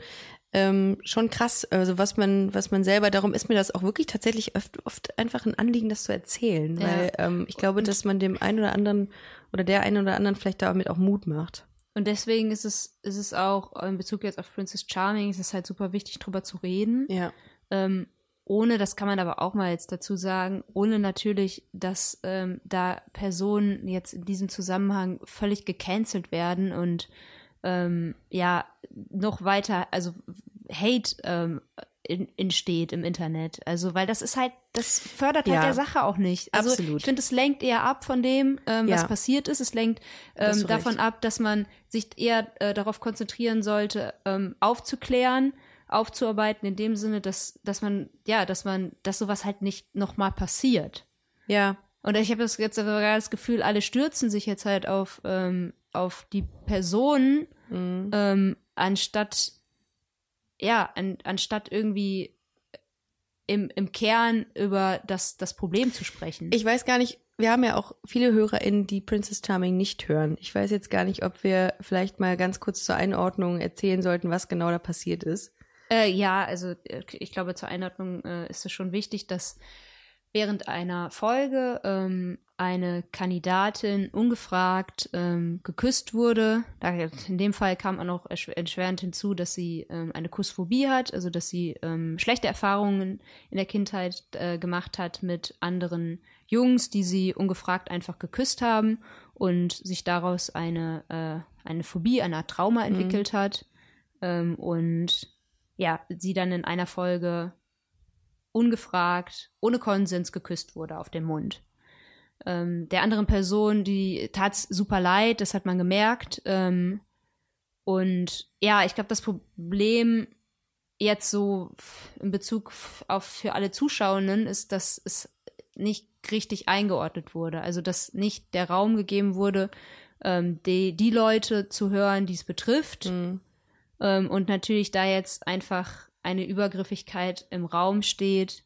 ähm, schon krass. Also was man, was man selber, darum ist mir das auch wirklich tatsächlich oft, oft einfach ein Anliegen, das zu erzählen. Ja. Weil ähm, ich glaube, dass man dem einen oder anderen oder der einen oder anderen vielleicht damit auch Mut macht. Und deswegen ist es, ist es auch in Bezug jetzt auf Princess Charming, ist es halt super wichtig, drüber zu reden. Ja. Ähm, ohne, das kann man aber auch mal jetzt dazu sagen, ohne natürlich, dass ähm, da Personen jetzt in diesem Zusammenhang völlig gecancelt werden und ähm, ja noch weiter, also Hate ähm, in, entsteht im Internet. Also, weil das ist halt, das fördert halt Ja. der Sache auch nicht. Also Absolut. ich finde, es lenkt eher ab von dem, ähm, was Ja. passiert ist. Es lenkt ähm, davon recht. ab, dass man sich eher äh, darauf konzentrieren sollte, ähm, aufzuklären, aufzuarbeiten, in dem Sinne, dass, dass man, ja, dass man, dass sowas halt nicht nochmal passiert. Ja. Und ich habe das jetzt gerade das Gefühl, alle stürzen sich jetzt halt auf, ähm, auf die Person, Mhm. ähm, anstatt, ja, an, anstatt irgendwie im, im Kern über das, das Problem zu sprechen. Ich weiß gar nicht, wir haben ja auch viele HörerInnen, die Princess Charming nicht hören. Ich weiß jetzt gar nicht, ob wir vielleicht mal ganz kurz zur Einordnung erzählen sollten, was genau da passiert ist. Äh, ja, also äh, ich glaube, zur Einordnung äh, ist es schon wichtig, dass während einer Folge ähm, eine Kandidatin ungefragt ähm, geküsst wurde. In dem Fall kam auch noch erschwerend hinzu, dass sie ähm, eine Kussphobie hat, also dass sie ähm, schlechte Erfahrungen in der Kindheit äh, gemacht hat mit anderen Jungs, die sie ungefragt einfach geküsst haben und sich daraus eine, äh, eine Phobie, eine Art Trauma entwickelt hat. Ähm, und ja, sie dann in einer Folge ungefragt, ohne Konsens geküsst wurde auf den Mund. Ähm, der anderen Person, die tat's super leid, das hat man gemerkt. Ähm, und ja, ich glaube, das Problem jetzt so in Bezug auf für alle Zuschauenden ist, dass es nicht richtig eingeordnet wurde. Also, dass nicht der Raum gegeben wurde, ähm, die, die Leute zu hören, die es betrifft. Mhm. Ähm, und natürlich da jetzt einfach eine Übergriffigkeit im Raum steht,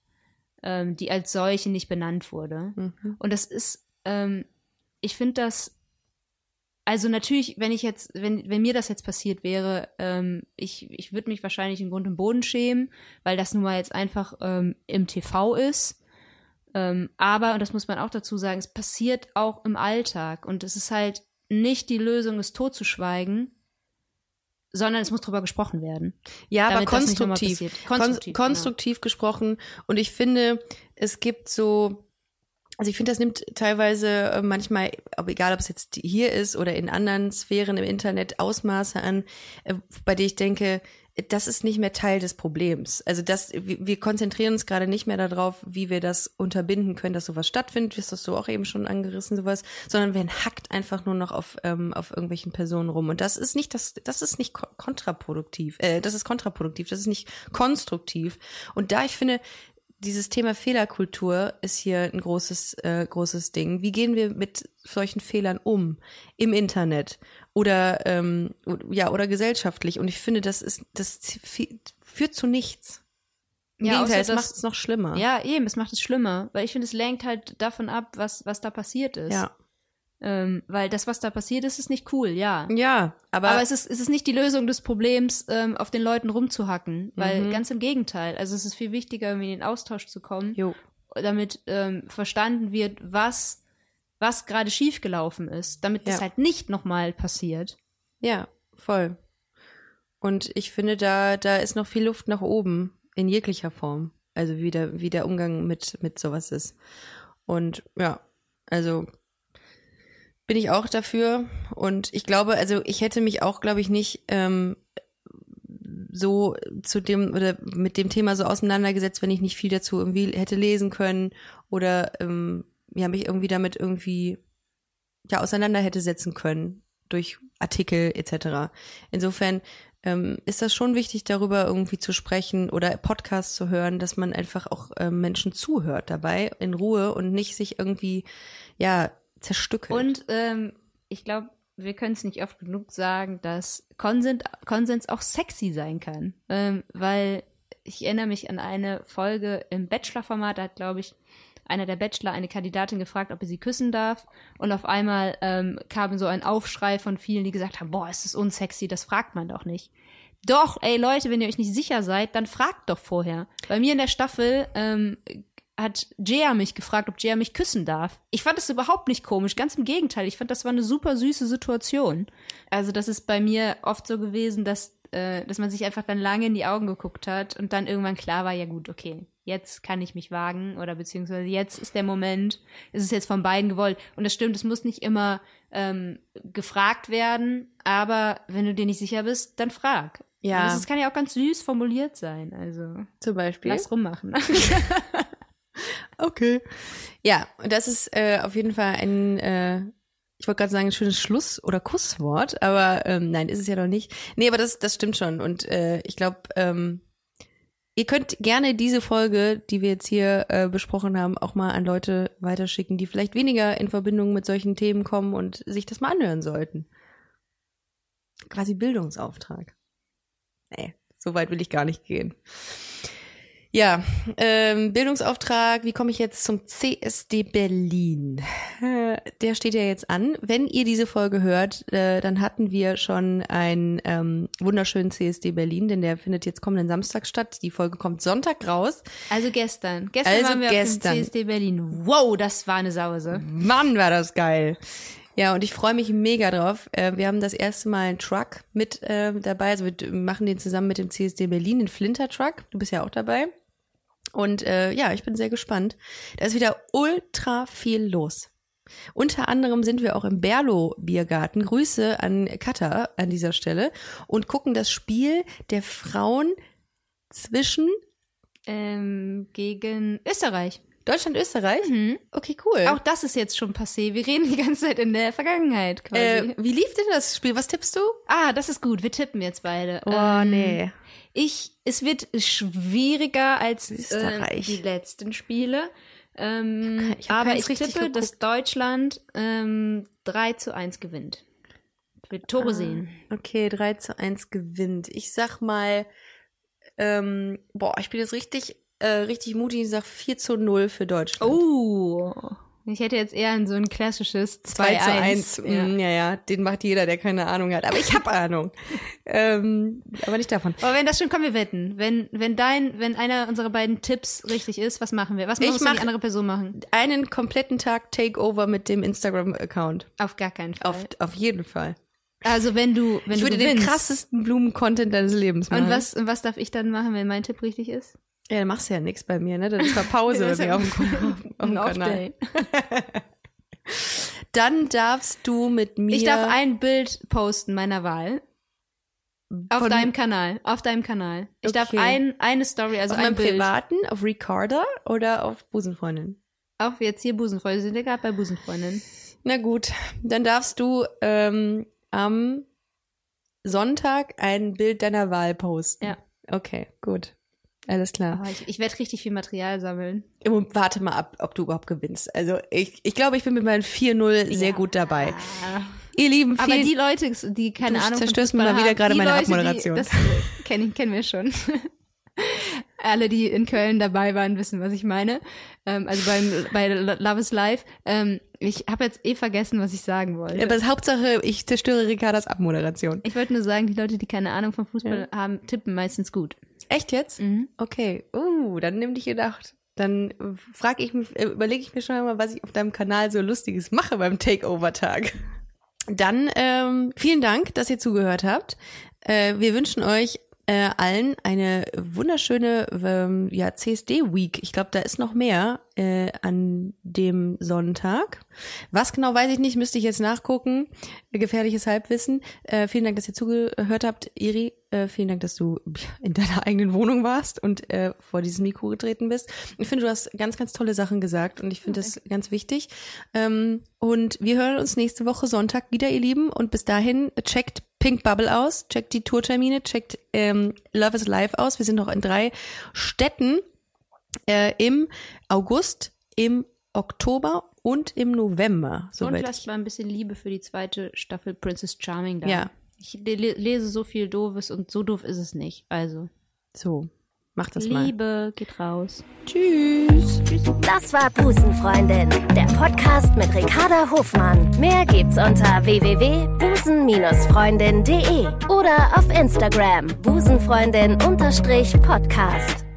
ähm, die als solche nicht benannt wurde. Mhm. Und das ist, ähm, ich finde das, also natürlich, wenn ich jetzt, wenn, wenn mir das jetzt passiert wäre, ähm, ich, ich würde mich wahrscheinlich in Grund und Boden schämen, weil das nun mal jetzt einfach ähm, im TV ist. Ähm, aber, und das muss man auch dazu sagen, es passiert auch im Alltag. Und es ist halt nicht die Lösung, es totzuschweigen, sondern es muss drüber gesprochen werden. Ja, aber konstruktiv. Konstruktiv, Konstruktiv, konstruktiv gesprochen. Und ich finde, es gibt so, also ich finde, das nimmt teilweise äh, manchmal, ob egal ob es jetzt hier ist oder in anderen Sphären im Internet, Ausmaße an, äh, bei denen ich denke, das ist nicht mehr Teil des Problems. Also das, wir konzentrieren uns gerade nicht mehr darauf, wie wir das unterbinden können, dass sowas stattfindet, hast das so auch eben schon angerissen, sowas, sondern wir hackt einfach nur noch auf, ähm, auf irgendwelchen Personen rum. Und das ist nicht das, das ist nicht ko- kontraproduktiv, äh, das ist kontraproduktiv, das ist nicht konstruktiv. Und da ich finde, dieses Thema Fehlerkultur ist hier ein großes, äh, großes Ding. Wie gehen wir mit solchen Fehlern um im Internet oder ähm, ja oder gesellschaftlich? Und ich finde, das ist das führt zu nichts. Im Ja, Gegenteil, es macht es noch schlimmer. Ja, eben, es macht es schlimmer, weil ich finde, es lenkt halt davon ab, was, was da passiert ist. ja, Ähm, weil das, was da passiert ist, ist nicht cool, ja. ja aber, Aber es ist, es ist nicht die Lösung des Problems, ähm, auf den Leuten rumzuhacken, weil Mhm. ganz im Gegenteil. Also es ist viel wichtiger, in den Austausch zu kommen, jo, damit ähm, verstanden wird, was, was gerade schiefgelaufen ist, damit das Ja. halt nicht nochmal passiert. ja, voll. Und ich finde, da da ist noch viel Luft nach oben in jeglicher Form. Also wie der, wie der Umgang mit mit sowas ist. Und ja, also bin ich auch dafür. Und ich glaube, also ich hätte mich auch, glaube ich, nicht ähm, so zu dem oder mit dem Thema so auseinandergesetzt, wenn ich nicht viel dazu irgendwie hätte lesen können oder ähm, ja, mich irgendwie damit irgendwie ja auseinander hätte setzen können durch Artikel etc. Insofern ähm, ist das schon wichtig, darüber irgendwie zu sprechen oder Podcasts zu hören, dass man einfach auch ähm, Menschen zuhört dabei in Ruhe und nicht sich irgendwie ja zerstückelt. Und ähm, ich glaube, wir können es nicht oft genug sagen, dass Konsens, Konsens auch sexy sein kann. Ähm, weil ich erinnere mich an eine Folge im Bachelor-Format, da hat, glaube ich, einer der Bachelor eine Kandidatin gefragt, ob er sie küssen darf. Und auf einmal ähm, kam so ein Aufschrei von vielen, die gesagt haben, boah, ist das unsexy, das fragt man doch nicht. Doch, ey Leute, wenn ihr euch nicht sicher seid, dann fragt doch vorher. Bei mir in der Staffel ähm, hat Jaya mich gefragt, ob Jaya mich küssen darf. Ich fand das überhaupt nicht komisch, ganz im Gegenteil. Ich fand, das war eine super süße Situation. Also das ist bei mir oft so gewesen, dass, äh, dass man sich einfach dann lange in die Augen geguckt hat und dann irgendwann klar war, ja gut, okay, jetzt kann ich mich wagen oder beziehungsweise jetzt ist der Moment, es ist jetzt von beiden gewollt. Und das stimmt, es muss nicht immer ähm, gefragt werden, aber wenn du dir nicht sicher bist, dann frag. Ja. Und das kann ja auch ganz süß formuliert sein. Also zum Beispiel. lass rummachen. Okay. Ja, und das ist äh, auf jeden Fall ein, äh, ich wollte gerade sagen, ein schönes Schluss- oder Kusswort, aber ähm, nein, ist es ja noch nicht. Nee, aber das, das stimmt schon. Und äh, ich glaube, ähm, ihr könnt gerne diese Folge, die wir jetzt hier äh, besprochen haben, auch mal an Leute weiterschicken, die vielleicht weniger in Verbindung mit solchen Themen kommen und sich das mal anhören sollten. Quasi Bildungsauftrag. Nee, so weit will ich gar nicht gehen. Ja, ähm, Bildungsauftrag, wie komme ich jetzt zum CSD Berlin? Äh, Der steht ja jetzt an. Wenn ihr diese Folge hört, äh, dann hatten wir schon einen ähm, wunderschönen CSD Berlin, denn der findet jetzt kommenden Samstag statt. Die Folge kommt Sonntag raus. Also gestern. Gestern Also waren wir gestern. auf dem CSD Berlin. Wow, das war eine Sause. Mann, war das geil. Ja, und ich freue mich mega drauf. Äh, Wir haben das erste Mal einen Truck mit äh, dabei. Also wir machen den zusammen mit dem CSD Berlin, den Flinter Truck. Du bist ja auch dabei. Und äh, ja, ich bin sehr gespannt. Da ist wieder ultra viel los. Unter anderem sind wir auch im Berlo Biergarten. Grüße an Katha an dieser Stelle und gucken das Spiel der Frauen zwischen Ähm, gegen Österreich. Deutschland Österreich. Mhm. Okay, cool. Auch das ist jetzt schon passé. Wir reden die ganze Zeit in der Vergangenheit quasi. äh, wie lief denn das Spiel? Was tippst du? ah, das ist gut. Wir tippen jetzt beide. Oh, Ähm, nee. Ich, es wird schwieriger als äh, Österreich. die letzten Spiele. Ähm, Ich aber ich tippe, geguckt. dass Deutschland ähm, 3 zu 1 gewinnt. Ich will Tore sehen. Okay, 3 zu 1 gewinnt. Ich sag mal, ähm, boah, ich bin jetzt richtig, äh, richtig mutig. Ich sag 4 zu 0 für Deutschland. Oh. Ich hätte jetzt eher an so ein klassisches 2 2 zu 1. Ja. Mm, ja, ja, den macht jeder, der keine Ahnung hat. Aber ich habe Ahnung. ähm, aber nicht davon. Aber wenn das schon, komm, wir wetten. Wenn, wenn dein, wenn einer unserer beiden Tipps richtig ist, was machen wir? Was muss mach- die andere Person machen? Einen kompletten Tag Takeover mit dem Instagram-Account. Auf gar keinen Fall. Auf, auf jeden Fall. also wenn du, wenn ich du würde den gewinnst. krassesten Blumen-Content deines Lebens machen. Und was, und was darf ich dann machen, wenn mein Tipp richtig ist? Ja, dann machst du ja nichts bei mir, ne? Das ist mal Pause bei ist mir auf dem, auf, auf dem Kanal. Dann darfst du mit mir. Ich darf ein Bild posten meiner Wahl. Auf Von- deinem Kanal. Auf deinem Kanal. Ich darf Okay. ein, eine Story, also auf ein Bild. privaten, auf Recorder oder auf Busenfreundin? Auf jetzt hier Busenfreunde. Sind wir gerade bei Busenfreundin. Na gut, dann darfst du ähm, am Sonntag ein Bild deiner Wahl posten. Ja. Okay, gut. Alles klar. Oh, ich ich werde richtig viel Material sammeln. Im Moment- Warte mal ab, ob du überhaupt gewinnst. Also ich, ich glaube, ich bin mit meinen 4-0 sehr Ja. gut dabei. Ihr Lieben, Aber die Leute, die keine Du Ahnung zerstörst mir mal Fußball wieder haben, gerade die meine Leute, Abmoderation. Die, das kennen kennen wir schon. Alle, die in Köln dabei waren, wissen, was ich meine. Ähm, also beim, bei Love is Life. Ähm, ich habe jetzt eh vergessen, was ich sagen wollte. aber Hauptsache, ich zerstöre Ricardas Abmoderation. ich wollte nur sagen, die Leute, die keine Ahnung von Fußball haben, tippen meistens gut. Echt jetzt? Mhm. Okay. Uh, dann nimm dich gedacht. Dann frage ich mich, äh, überlege ich mir schon mal, was ich auf deinem Kanal so Lustiges mache beim Takeover-Tag. Dann ähm, vielen Dank, dass ihr zugehört habt. Äh, wir wünschen euch äh, allen eine wunderschöne ähm, ja, CSD-Week. Ich glaube, da ist noch mehr äh, an dem Sonntag. Was genau weiß ich nicht, müsste ich jetzt nachgucken. Gefährliches Halbwissen. Äh, vielen Dank, dass ihr zugehört habt. Iri, äh, vielen Dank, dass du in deiner eigenen Wohnung warst und äh, vor dieses Mikro getreten bist. Ich finde, du hast ganz, ganz tolle Sachen gesagt und ich finde das ganz wichtig. Ähm, und wir hören uns nächste Woche Sonntag wieder, ihr Lieben. Und bis dahin checkt Pink Bubble aus, checkt die Tourtermine, checkt ähm, Love is Live aus. Wir sind noch in drei Städten äh, im August, im Oktober und im November. Und lasst mal ein bisschen Liebe für die zweite Staffel Princess Charming da. Ja. Ich le lese so viel Doofes und so doof ist es nicht. Also. So, mach das Liebe, mal. Liebe geht raus. Tschüss. Das war Busenfreundin, der Podcast mit Ricarda Hofmann. Mehr gibt's unter www.busen-freundin.de oder auf Instagram busenfreundin-podcast.